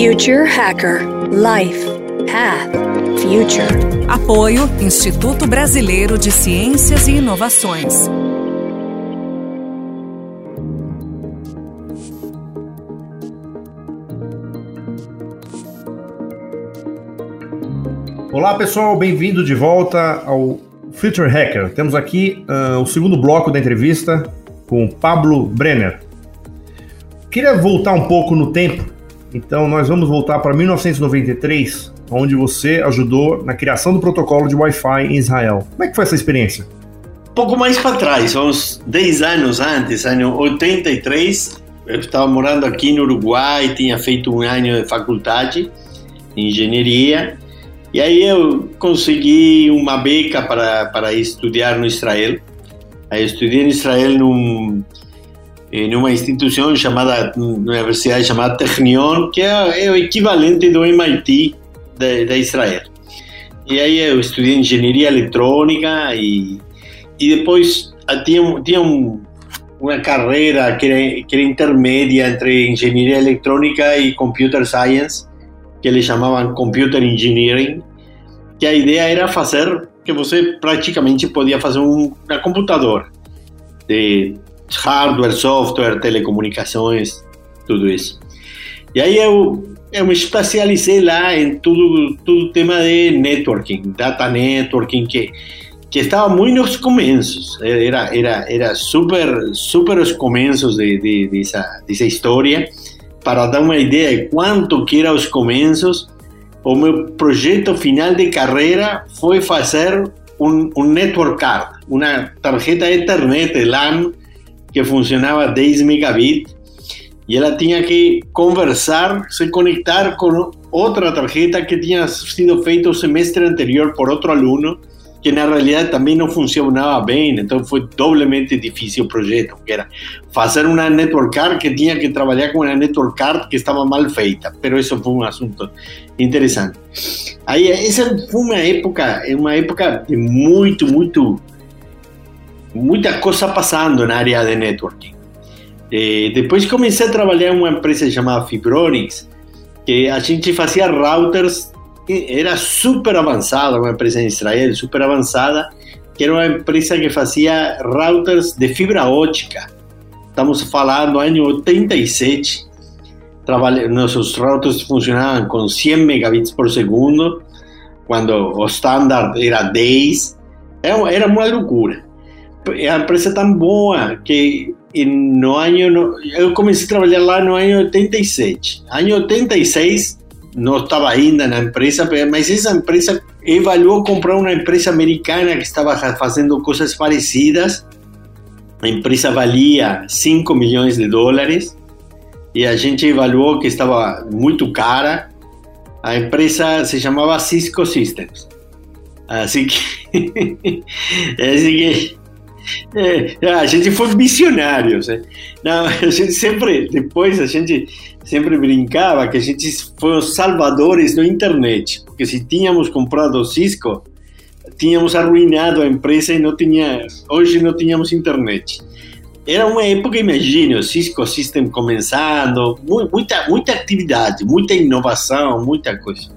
Future Hacker Life Path Future. Apoio Instituto Brasileiro de Ciências e Inovações. Olá pessoal, bem-vindo de volta ao Future Hacker. Temos aqui uh, o segundo bloco da entrevista com Pablo Brenner. Queria voltar um pouco no tempo, então nós vamos voltar para 1993, onde você ajudou na criação do protocolo de Wi-Fi em Israel. Como é que foi essa experiência? Pouco mais para trás, uns 10 anos antes, ano 83, eu estava morando aqui no Uruguai, tinha feito um ano de faculdade de engenharia, e aí eu consegui uma beca para, para estudar no Israel. Aí eu estudei em Israel num, em uma instituição chamada, uma universidade chamada Technion, que é, o equivalente do MIT da Israel. E aí eu estudei engenharia eletrônica e, e depois ah, tinha, tinha um, uma carreira que era, que era intermédia entre engenharia eletrônica e computer science, que eles chamavam Computer Engineering, que a ideia era fazer que você praticamente podia fazer um computador de hardware, software, telecomunicações, tudo isso. E aí eu, eu me especializei lá em tudo tudo tema de networking, data networking que que estava muito nos começos, era era era super super os começos de, de, dessa dessa história para dar uma ideia de quanto que eram os começos, o meu projeto final de carreira foi fazer um, um network card, uma tarjeta Ethernet LAN que funcionava 10 megabits e ela tinha que conversar, se conectar com outra tarjeta que tinha sido feita o semestre anterior por outro aluno que na realidade também não funcionava bem, então foi doblemente difícil o projeto, que era fazer uma network card que tinha que trabalhar com uma network card que estava mal feita, mas isso foi um assunto interessante. Aí essa foi uma época, uma época de muito, muito, muita coisa passando na área de networking. E depois comecei a trabalhar em uma empresa chamada Fibronix, que a gente fazia routers era super avançada, uma empresa em Israel super avançada, que era uma empresa que fazia routers de fibra ótica. Estamos falando ano 87. Trabalha, nossos routers funcionavam com 100 megabits por segundo, quando o standard era 10. Era uma loucura. A empresa tão boa que no ano eu comecei a trabalhar lá no ano 87. Ano 86 não estava ainda na empresa, mas essa empresa evaluou comprar uma empresa americana que estava fazendo coisas parecidas. A empresa valia 5 milhões de dólares e a gente evaluou que estava muito cara. A empresa se chamava Cisco Systems. Assim que, assim que é, a gente foi missionários. Né? Não, a gente sempre, depois a gente sempre brincava que a gente foi os salvadores da internet, porque se tínhamos comprado o Cisco, tínhamos arruinado a empresa e não tinha, hoje não tínhamos internet. Era uma época, imagine, o Cisco System começando, muita, muita atividade, muita inovação, muita coisa.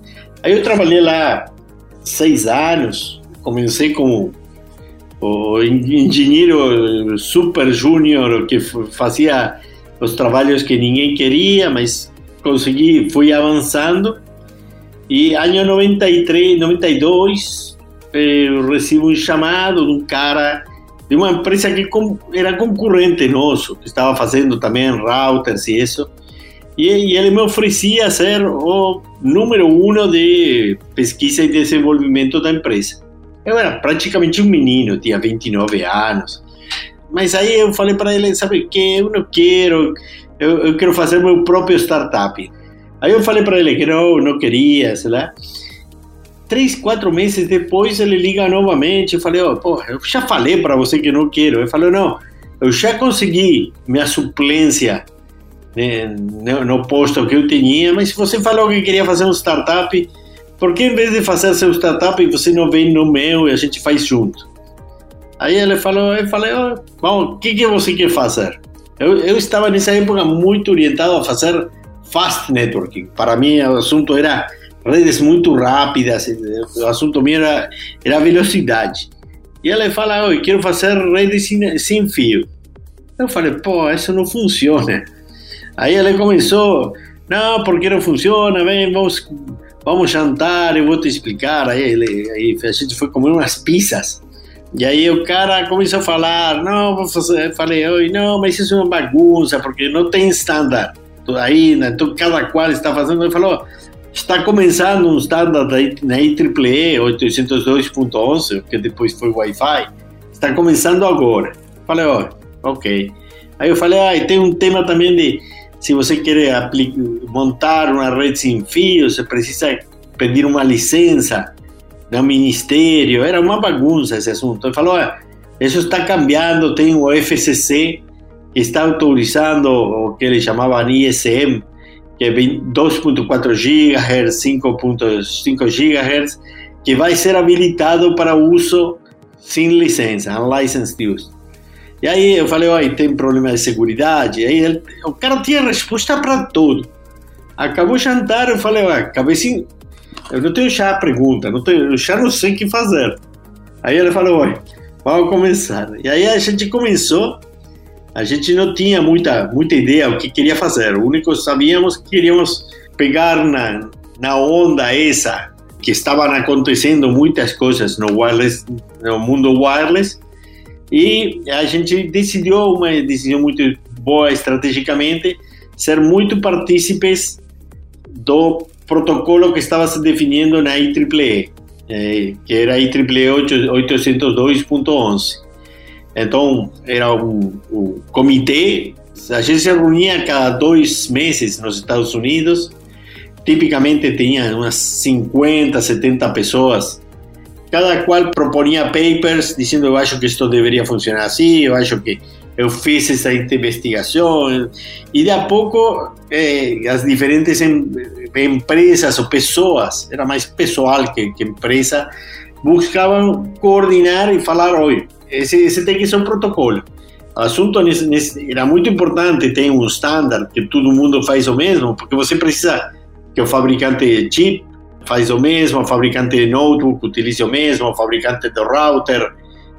Aí eu trabalhei lá seis anos, comecei como o engenheiro super júnior que fazia os trabalhos que ninguém queria, mas consegui, fui avançando. E ano 93, 92, eu recebo um chamado de um cara de uma empresa que era concorrente nosso, que estava fazendo também routers e isso. E, ele me oferecia ser o número um de pesquisa e desenvolvimento da empresa. Eu era praticamente um menino, tinha 29 anos. Mas aí eu falei para ele, sabe o que? Eu não quero, eu, eu, quero fazer meu próprio startup. Aí eu falei para ele que não, não queria, sei lá. Três, quatro meses depois ele liga novamente. Eu falei, oh, porra, eu já falei para você que não quero. Ele falou, não, eu já consegui minha suplência né, no posto que eu tinha, mas você falou que queria fazer um startup, por que em vez de fazer seu startup você não vem no meu e a gente faz junto? Aí ele falou, eu falei, oh, bom, o que, que você quer fazer? Eu, eu estava nessa época muito orientado a fazer fast networking. Para mim, o assunto era redes muito rápidas, o assunto meu era, era velocidade. E ele fala, oi, quero fazer redes sem, sem fio. Eu falei, pô, isso não funciona. Aí ele começou, não, porque não funciona, vem, vamos, vamos jantar, eu vou te explicar. Aí, ele, aí a gente foi comer umas pizzas. E aí o cara começou a falar, não, vou fazer, falei, oi, não, mas isso é uma bagunça, porque não tem estándar aí, né? então cada qual está fazendo, ele falou, está começando um standard na IEEE 802.11, que depois foi Wi-Fi, está começando agora. Falei, ó, ok. Aí eu falei, ah, e tem um tema também de, se você quer montar uma rede sem fio, você precisa pedir uma licença no ministério, era uma bagunça esse assunto. Ele falou, isso está cambiando, tem o FCC que está autorizando o que eles chamavam ISM, que é 2.4 GHz, 5.5 GHz, que vai ser habilitado para uso sem licença, unlicensed use. E aí eu falei, oi, tem problema de segurança. E aí ele, o cara tinha resposta para tudo. Acabou o jantar, eu falei, ué, cabecinho, eu não tenho já a pergunta, não tenho, eu já não sei o que fazer. Aí ele falou, oi, vamos começar. E aí a gente começou a gente não tinha muita, muita ideia o que queria fazer. O único que sabíamos que queríamos pegar na, na onda essa que estavam acontecendo muitas coisas no wireless, no mundo wireless, e a gente decidiu uma decisão muito boa estrategicamente ser muito partícipes do protocolo que estava se definindo na IEEE, eh, que era a IEEE 802.11. Então, era um comitê, a gente se reunia cada dois meses nos Estados Unidos, tipicamente tinha umas 50, 70 pessoas, cada qual proponia papers dizendo eu acho que isto deveria funcionar assim, eu acho que eu fiz essa investigação, e de a pouco eh, as diferentes em, empresas ou pessoas, era mais pessoal que, que empresa, buscavam coordenar e falar, oi, esse, esse tem que ser um protocolo. O assunto nesse, nesse, era muito importante ter um standard que todo mundo faz o mesmo, porque você precisa que o fabricante de chip faz o mesmo, o fabricante de notebook utilize o mesmo, o fabricante do router,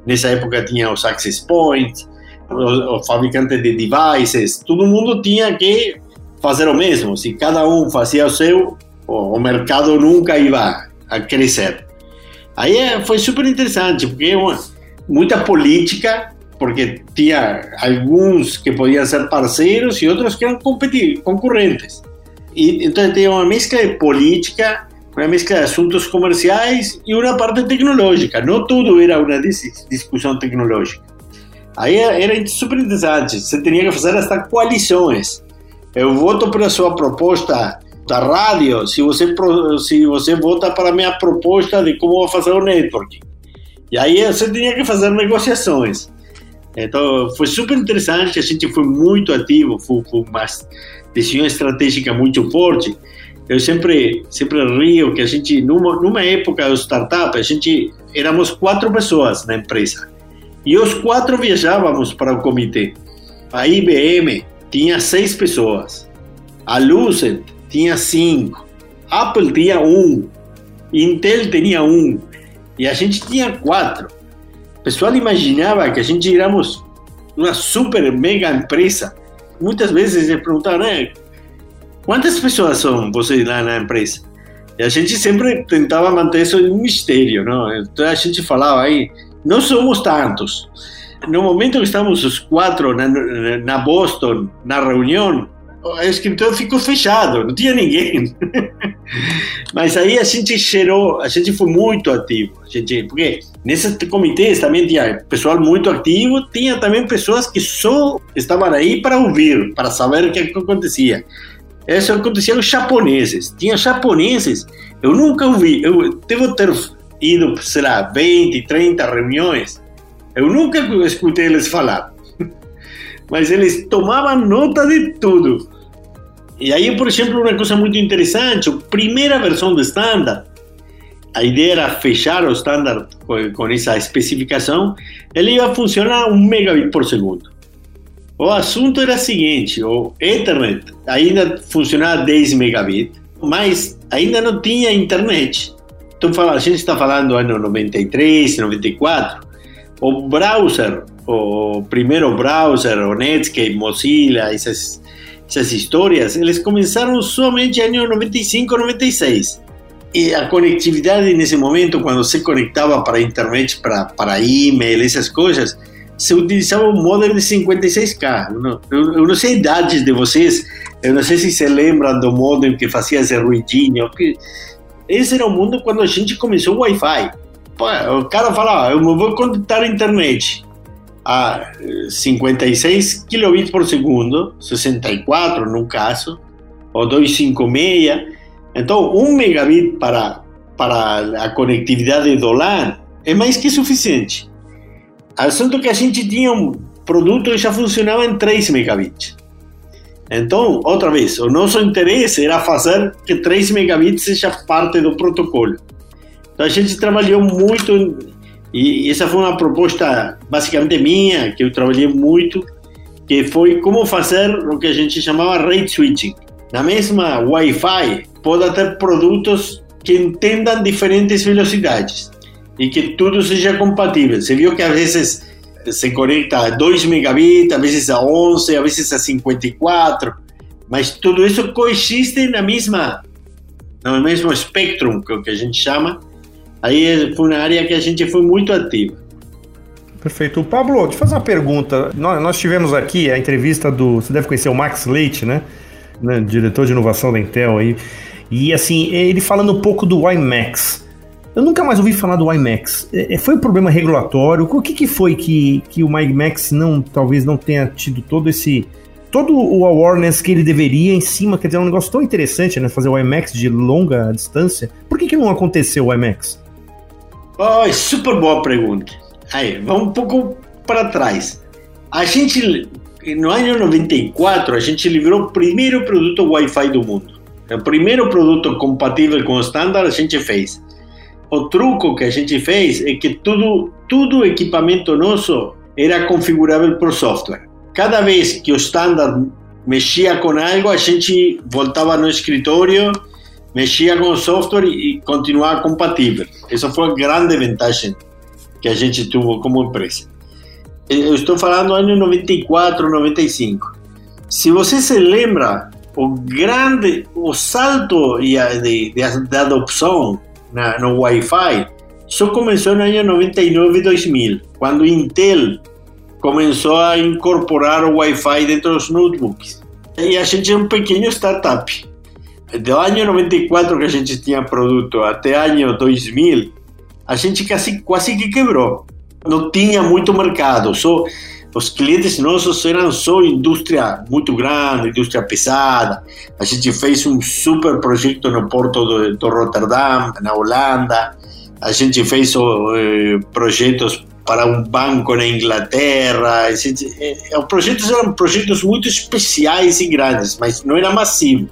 nessa época tinha os access points, o, o fabricante de devices, todo mundo tinha que fazer o mesmo. Se cada um fazia o seu, o, o mercado nunca ia a crescer. Aí foi super interessante, porque uma, muita política, porque tinha alguns que podiam ser parceiros e outros que eram concorrentes. E, então tem uma mescla de política, uma mescla de assuntos comerciais e uma parte tecnológica. Não tudo era uma discussão tecnológica. Aí era super interessante. Você tinha que fazer estas coalições. Eu voto para sua proposta da rádio se você se você vota para a minha proposta de como fazer o networking. E aí você tinha que fazer negociações. Então foi super interessante, a gente foi muito ativo, foi, foi uma decisão estratégica muito forte. Eu sempre sempre rio que a gente numa numa época do startup a gente éramos quatro pessoas na empresa e os quatro viajávamos para o comitê. A IBM tinha seis pessoas, a Lucent tinha cinco, Apple tinha um, Intel tinha um, e a gente tinha quatro. O pessoal imaginava que a gente éramos uma super mega empresa. Muitas vezes eles perguntavam, né? Quantas pessoas são vocês lá na empresa? E a gente sempre tentava manter isso um mistério, não? Então a gente falava aí, não somos tantos. No momento que estamos os quatro na, na Boston, na reunião, o escritório ficou fechado, não tinha ninguém. Mas aí a gente gerou, a gente foi muito ativo, a gente, porque nesses comitês também tinha pessoal muito ativo, tinha também pessoas que só estavam aí para ouvir, para saber o que acontecia. Isso acontecia com japoneses. Tinha japoneses, eu nunca ouvi, eu devo ter ido, sei lá, 20, 30 reuniões, eu nunca escutei eles falar. Mas eles tomavam nota de tudo. E aí, por exemplo, uma coisa muito interessante, a primeira versão do standard, a ideia era fechar o standard com, essa especificação, ele ia funcionar um megabit por segundo. O assunto era o seguinte: o Ethernet ainda funcionava 10 megabits, mas ainda não tinha internet. Então, a gente está falando do ano 93, 94. O browser, o primeiro browser, o Netscape, Mozilla, essas, essas histórias, eles começaram somente no ano 95, 96. E a conectividade nesse momento, quando se conectava para a internet, para, para e-mail, essas coisas, se utilizava um modem de 56K. Eu não, eu, eu não sei idades de vocês, eu não sei se se lembram do modem que fazia esse ruidinho. Que esse era o mundo quando a gente começou o Wi-Fi. O cara fala, ah, eu vou conectar a internet a 56 kilobits por segundo, 64 no caso, ou 256. Então, um megabit para, para a conectividade do LAN é mais que suficiente. Assunto que a gente tinha um produto que já funcionava em 3 megabits. Então, outra vez, o nosso interesse era fazer que 3 megabits seja parte do protocolo. Então, a gente trabalhou muito, e essa foi uma proposta basicamente minha, que eu trabalhei muito, que foi como fazer o que a gente chamava rate switching. Na mesma Wi-Fi, pode ter produtos que entendam diferentes velocidades e que tudo seja compatível. Você viu que às vezes se conecta a 2 megabits, às vezes a 11, às vezes a 54, mas tudo isso coexiste na mesma, no mesmo espectro, que, é que a gente chama. Aí foi uma área que a gente foi muito ativa. Perfeito. O Pablo, deixa eu fazer uma pergunta. Nós, nós tivemos aqui a entrevista do. Você deve conhecer o Max Leite, né? né? Diretor de inovação da Intel aí. E assim, ele falando um pouco do WiMAX. Eu nunca mais ouvi falar do IMAX. É, é, foi um problema regulatório? O que, que foi que, que o IMAX não, talvez não tenha tido todo esse todo o awareness que ele deveria em cima, quer dizer, é um negócio tão interessante, né, fazer o IMAX de longa distância. Por que, que não aconteceu o IMAX? Oh, super boa pergunta. Aí, vamos um pouco para trás. A gente, no ano 94, a gente livrou o primeiro produto Wi-Fi do mundo. O primeiro produto compatível com o standard a gente fez o truco que a gente fez é que tudo, tudo equipamento nosso era configurável por software. Cada vez que o standard mexia com algo, a gente voltava no escritório, mexia com o software e continuava compatível. Essa foi a grande vantagem que a gente teve como empresa. Eu estou falando ano 94, 95. Se você se lembra, o grande, o salto de, de, de adopção na, no Wi-Fi só começou no ano 99 e 2000, quando Intel começou a incorporar o Wi-Fi dentro dos notebooks. E a gente é um pequeno startup. Do ano 94 que a gente tinha produto até ano 2000, a gente quase, quase que quebrou. Não tinha muito mercado, só os clientes nossos eram só indústria muito grande, indústria pesada. A gente fez um super projeto no porto do, do Rotterdam, na Holanda. A gente fez eh, projetos para um banco na Inglaterra. Eh, os projetos eram projetos muito especiais e grandes, mas não era massivo.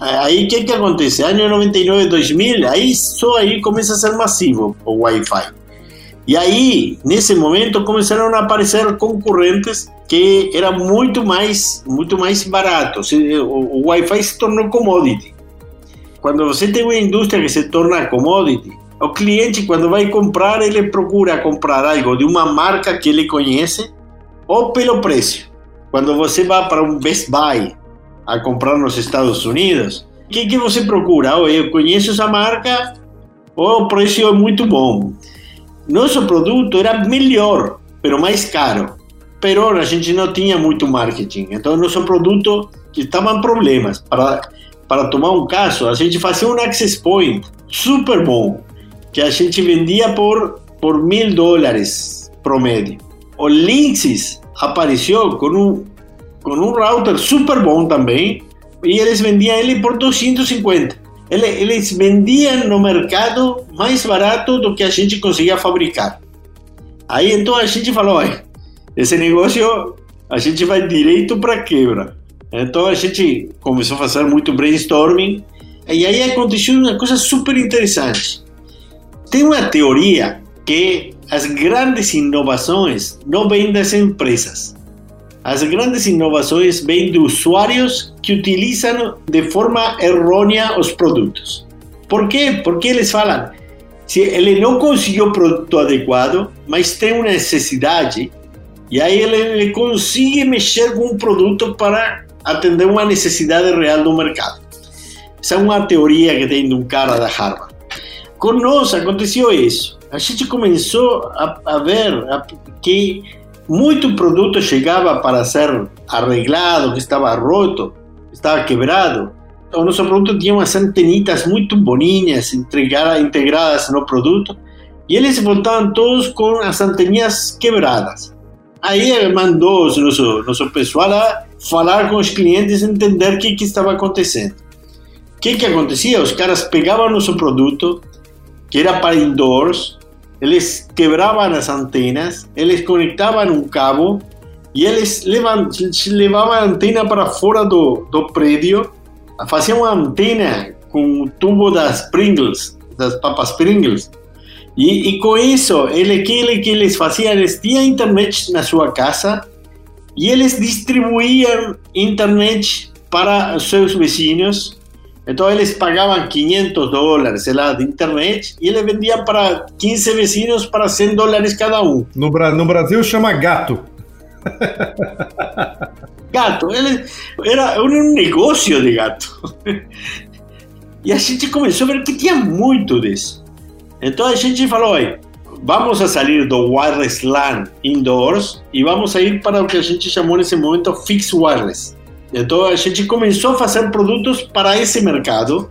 Aí o que, que acontece? Ano 99, 2000, aí só aí começa a ser massivo o Wi-Fi. E aí, nesse momento, começaram a aparecer concorrentes que era muito mais, muito mais barato. O, o Wi-Fi se tornou commodity. Quando você tem uma indústria que se torna commodity, o cliente, quando vai comprar, ele procura comprar algo de uma marca que ele conhece ou pelo preço. Quando você vai para um Best Buy a comprar nos Estados Unidos, o que, que você procura? Oh, eu conheço essa marca, ou o preço é muito bom. Nosso produto era melhor, pero mais caro. Pero a gente não tinha muito marketing. Então, nosso produto estava em problemas. Para, para tomar um caso, a gente fazia um access point super bom, que a gente vendia por, por mil dólares promédio. O Linksys apareceu com um, com um router super bom também, e eles vendiam ele por 250 eles vendiam no mercado mais barato do que a gente conseguia fabricar. Aí então a gente falou, esse negócio a gente vai direito para quebra. Então a gente começou a fazer muito brainstorming e aí aconteceu uma coisa super interessante. Tem uma teoria que as grandes inovações não vêm das empresas, As grandes inovações vêm de usuários que utilizam de forma errônea os produtos. Por quê? Porque eles falam, se ele não conseguiu o produto adequado, mas tem uma necessidade, e aí ele, ele consegue mexer com um produto para atender uma necessidade real do mercado. Essa é uma teoria que tem de um cara da Harvard. Nós aconteceu isso. A gente começou a, a ver a, que muito produto chegava para ser arreglado, que estava roto, estava quebrado. O nosso produto tinha umas antenitas muito bonitas integradas no produto e eles voltavam todos com as anteninhas quebradas. Aí mandou o nosso, nosso pessoal a falar com os clientes, entender o que, que estava acontecendo. O que, que acontecia? Os caras pegavam nosso produto, que era para indoors, eles quebravam as antenas, eles conectavam um cabo e eles levavam a antena para fora do, do prédio, faziam uma antena com o tubo das Pringles, das papas Pringles. E, e com isso, ele, ele, que eles faziam, eles tinham internet na sua casa e eles distribuíam internet para seus vizinhos então eles pagavam 500 dólares, lá, de internet e eles vendiam para 15 vecinos para 100 dólares cada um. No, no Brasil chama gato. gato, era um negócio de gato. E a gente começou a ver que tinha muito disso. Então a gente falou, vamos a sair do wireless LAN indoors e vamos a ir para o que a gente chamou nesse momento fixed wireless. Então a gente começou a fazer produtos para esse mercado,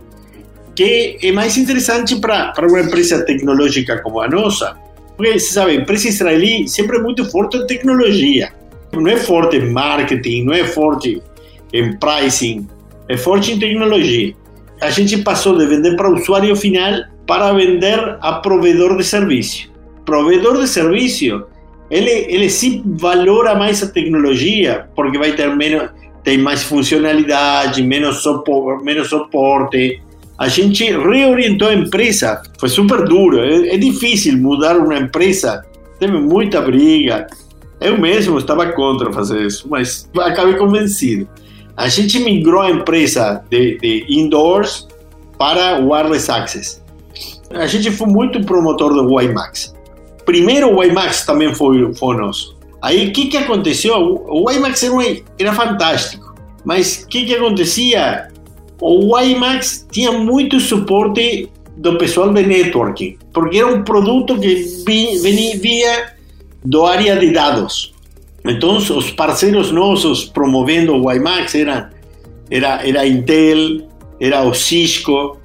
que é mais interessante para, uma empresa tecnológica como a nossa. Porque, você sabe, a empresa israelí sempre é muito forte em tecnologia. Não é forte em marketing, não é forte em pricing, é forte em tecnologia. A gente passou de vender para o usuário final para vender a provedor de serviço. Provedor de serviço, ele, ele sim valora mais a tecnologia, porque vai ter menos tem mais funcionalidade, menos, suporte, menos suporte. A gente reorientou a empresa, foi super duro, é, é difícil mudar uma empresa, teve muita briga. Eu mesmo estava contra fazer isso, mas acabei convencido. A gente migrou a empresa de, de indoors para wireless access. A gente foi muito promotor do WiMAX. Primeiro o WiMAX também foi, foi nosso. Aí o que, que aconteceu? O WiMAX era, era fantástico, mas o que, que acontecia? O WiMAX tinha muito suporte do pessoal de networking, porque era um produto que vinha do área de dados. Então, os parceiros nossos promovendo o WiMAX eram era, era Intel, era o Cisco,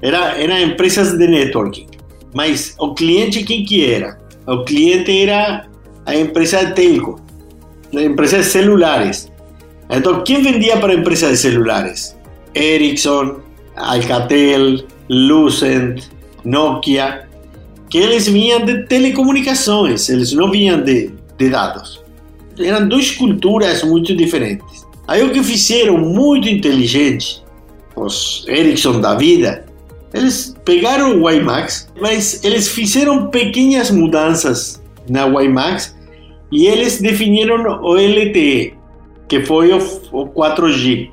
era, eram empresas de networking. Mas o cliente, quem que era? O cliente era a empresa de telco, a empresa de celulares. Entonces, ¿quién vendía para empresas de celulares? Ericsson, Alcatel, Lucent, Nokia, que eles vinham de telecomunicações, eles não vinham de, de dados. Eram duas culturas muito diferentes. Aí o que fizeram muito inteligente, os Ericsson da vida, eles pegaram o WiMAX, mas eles fizeram pequenas mudanças na WiMAX e eles definiram o LTE, que foi o, o 4G.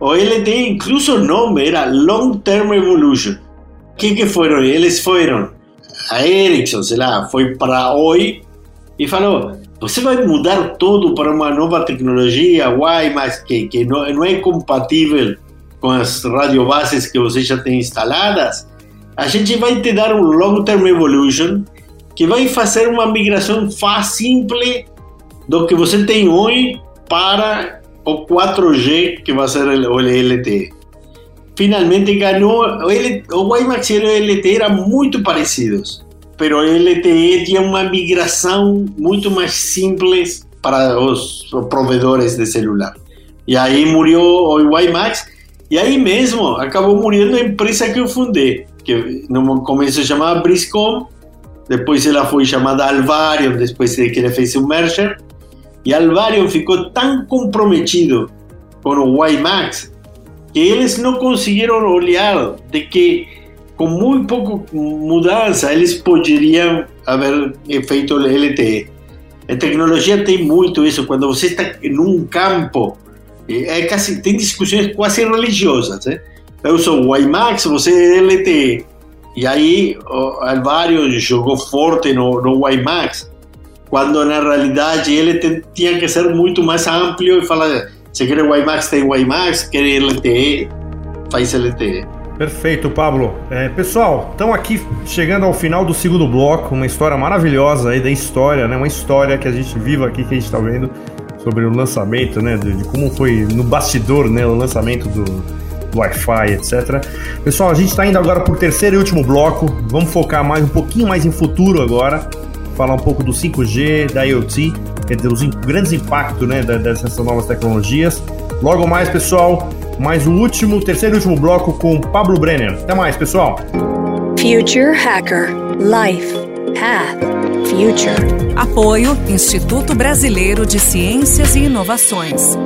O LTE, incluso o nome era Long Term Evolution. O que, foram? Eles foram, a Ericsson, sei lá, foi para Oi e falou: você vai mudar tudo para uma nova tecnologia, WiMAX, que, que não, não é compatível com as radiobases que você já tem instaladas. A gente vai te dar um Long Term Evolution que vai fazer uma migração fácil do que você tem hoje para o 4G, que vai ser o LTE. Finalmente ganhou, o, WiMAX e o LTE eram muito parecidos, mas o LTE tinha uma migração muito mais simples para os provedores de celular. E aí morreu o WiMAX, e aí mesmo acabou morrendo a empresa que eu fundei, que no começo chamava Briscom, depois ela foi chamada Alvarion, depois de que ele fez o merger. E Alvarion ficou tão comprometido com o WiMAX que eles não conseguiram olhar de que com muito pouco mudança eles poderiam haver feito o LTE. A tecnologia tem muito isso. Quando você está num campo, é quase, tem discussões quase religiosas. Né? Eu sou WiMAX, você é LTE. E aí o Alvario jogou forte no, no WiMAX, quando na realidade ele tinha que ser muito mais amplo e falar: se quer WiMAX, tem WiMAX, quer LTE, faz LTE. Perfeito, Pablo. É, pessoal, estamos aqui chegando ao final do segundo bloco, uma história maravilhosa aí da história, né? Uma história que a gente viva aqui, que a gente está vendo sobre o lançamento, né? De, de, como foi no bastidor, né? O lançamento do Wi-Fi, etc. Pessoal, a gente está indo agora para o terceiro e último bloco. Vamos focar mais um pouquinho mais em futuro agora, falar um pouco do 5G, da IoT, quer dizer, os grandes impactos, né? Dessas novas tecnologias. Logo mais, pessoal, mais o último, terceiro e último bloco com Pablo Brenner. Até mais, pessoal. Future Hacker Life Path Future. Apoio Instituto Brasileiro de Ciências e Inovações.